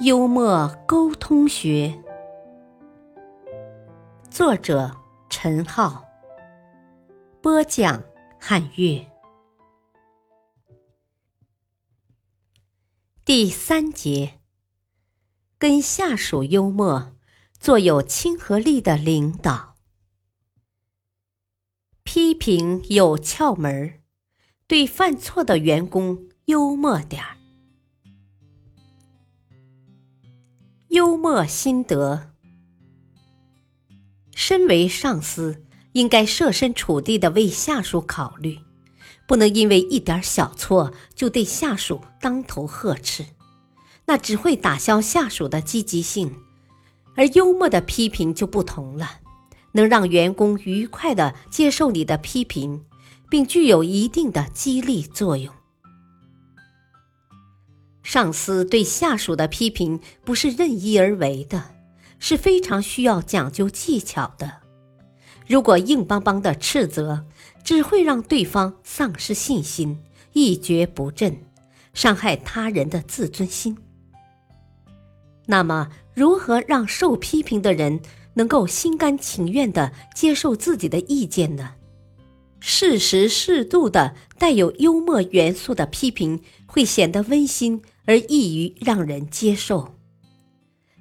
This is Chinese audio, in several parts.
幽默沟通学，作者。陈浩播讲，汉乐第三节：跟下属幽默，做有亲和力的领导。批评有窍门儿，对犯错的员工幽默点儿。幽默心得。身为上司，应该设身处地的为下属考虑，不能因为一点小错就对下属当头呵斥，那只会打消下属的积极性。而幽默的批评就不同了，能让员工愉快的接受你的批评，并具有一定的激励作用。上司对下属的批评不是任意而为的。是非常需要讲究技巧的。如果硬邦邦的斥责，只会让对方丧失信心，一蹶不振，伤害他人的自尊心。那么，如何让受批评的人能够心甘情愿地接受自己的意见呢？适时适度的带有幽默元素的批评，会显得温馨而易于让人接受。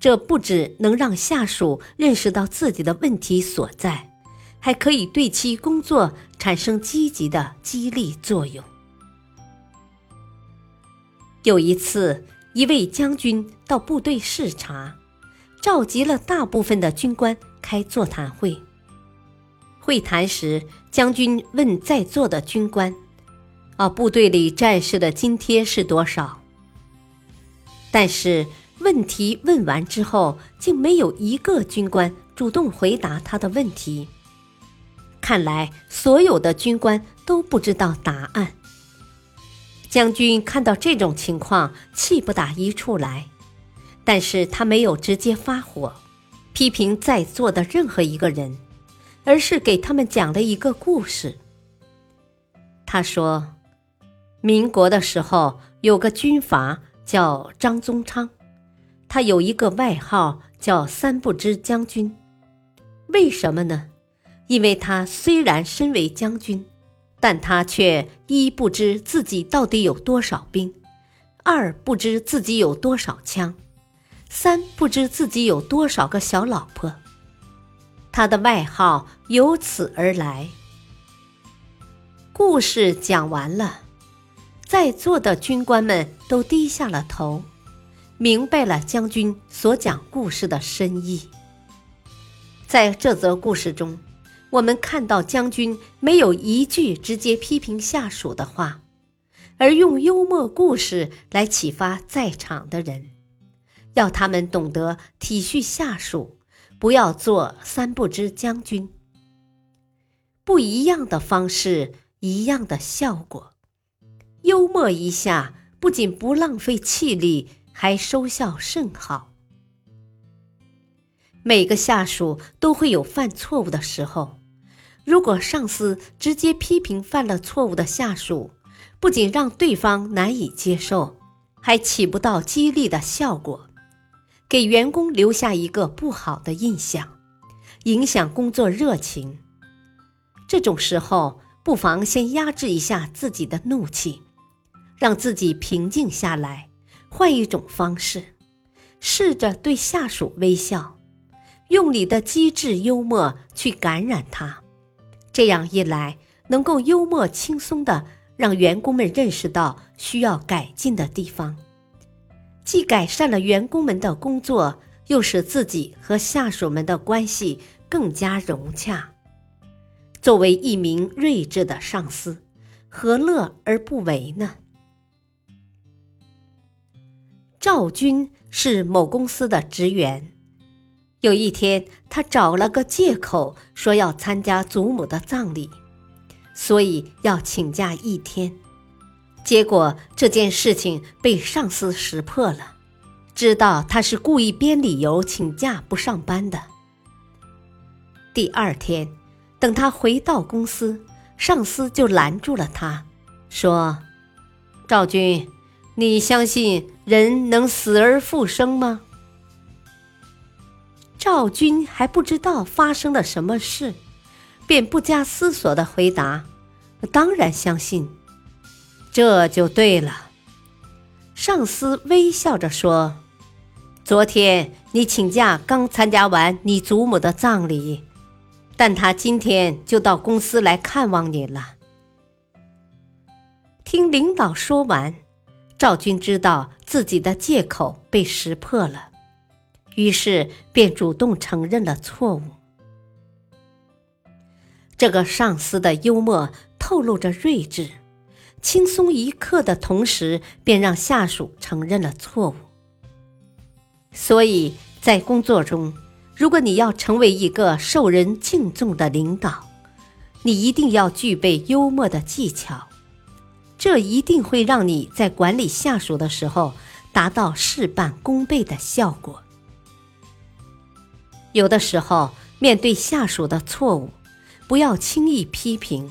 这不只能让下属认识到自己的问题所在，还可以对其工作产生积极的激励作用。有一次，一位将军到部队视察，召集了大部分的军官开座谈会。会谈时，将军问在座的军官：“啊，部队里战士的津贴是多少？”但是。问题问完之后，竟没有一个军官主动回答他的问题。看来所有的军官都不知道答案。将军看到这种情况，气不打一处来，但是他没有直接发火，批评在座的任何一个人，而是给他们讲了一个故事。他说：“民国的时候，有个军阀叫张宗昌。”他有一个外号叫“三不知将军”，为什么呢？因为他虽然身为将军，但他却一不知自己到底有多少兵，二不知自己有多少枪，三不知自己有多少个小老婆。他的外号由此而来。故事讲完了，在座的军官们都低下了头。明白了将军所讲故事的深意。在这则故事中，我们看到将军没有一句直接批评下属的话，而用幽默故事来启发在场的人，要他们懂得体恤下属，不要做三不知将军。不一样的方式，一样的效果。幽默一下，不仅不浪费气力。还收效甚好。每个下属都会有犯错误的时候，如果上司直接批评犯了错误的下属，不仅让对方难以接受，还起不到激励的效果，给员工留下一个不好的印象，影响工作热情。这种时候，不妨先压制一下自己的怒气，让自己平静下来。换一种方式，试着对下属微笑，用你的机智幽默去感染他。这样一来，能够幽默轻松的让员工们认识到需要改进的地方，既改善了员工们的工作，又使自己和下属们的关系更加融洽。作为一名睿智的上司，何乐而不为呢？赵军是某公司的职员，有一天，他找了个借口说要参加祖母的葬礼，所以要请假一天。结果这件事情被上司识破了，知道他是故意编理由请假不上班的。第二天，等他回到公司，上司就拦住了他，说：“赵军，你相信人能死而复生吗？”赵军还不知道发生了什么事，便不加思索的回答：“当然相信。”这就对了。上司微笑着说：“昨天你请假刚参加完你祖母的葬礼，但他今天就到公司来看望你了。”听领导说完，赵军知道自己的借口被识破了。于是便主动承认了错误。这个上司的幽默透露着睿智，轻松一刻的同时，便让下属承认了错误。所以在工作中，如果你要成为一个受人敬重的领导，你一定要具备幽默的技巧，这一定会让你在管理下属的时候达到事半功倍的效果。有的时候，面对下属的错误，不要轻易批评，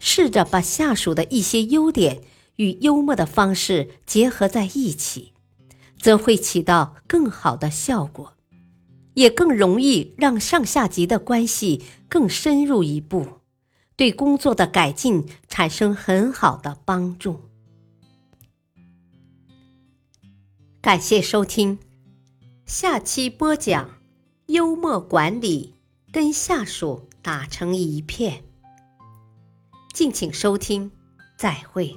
试着把下属的一些优点与幽默的方式结合在一起，则会起到更好的效果，也更容易让上下级的关系更深入一步，对工作的改进产生很好的帮助。感谢收听，下期播讲。幽默管理，跟下属打成一片。敬请收听，再会。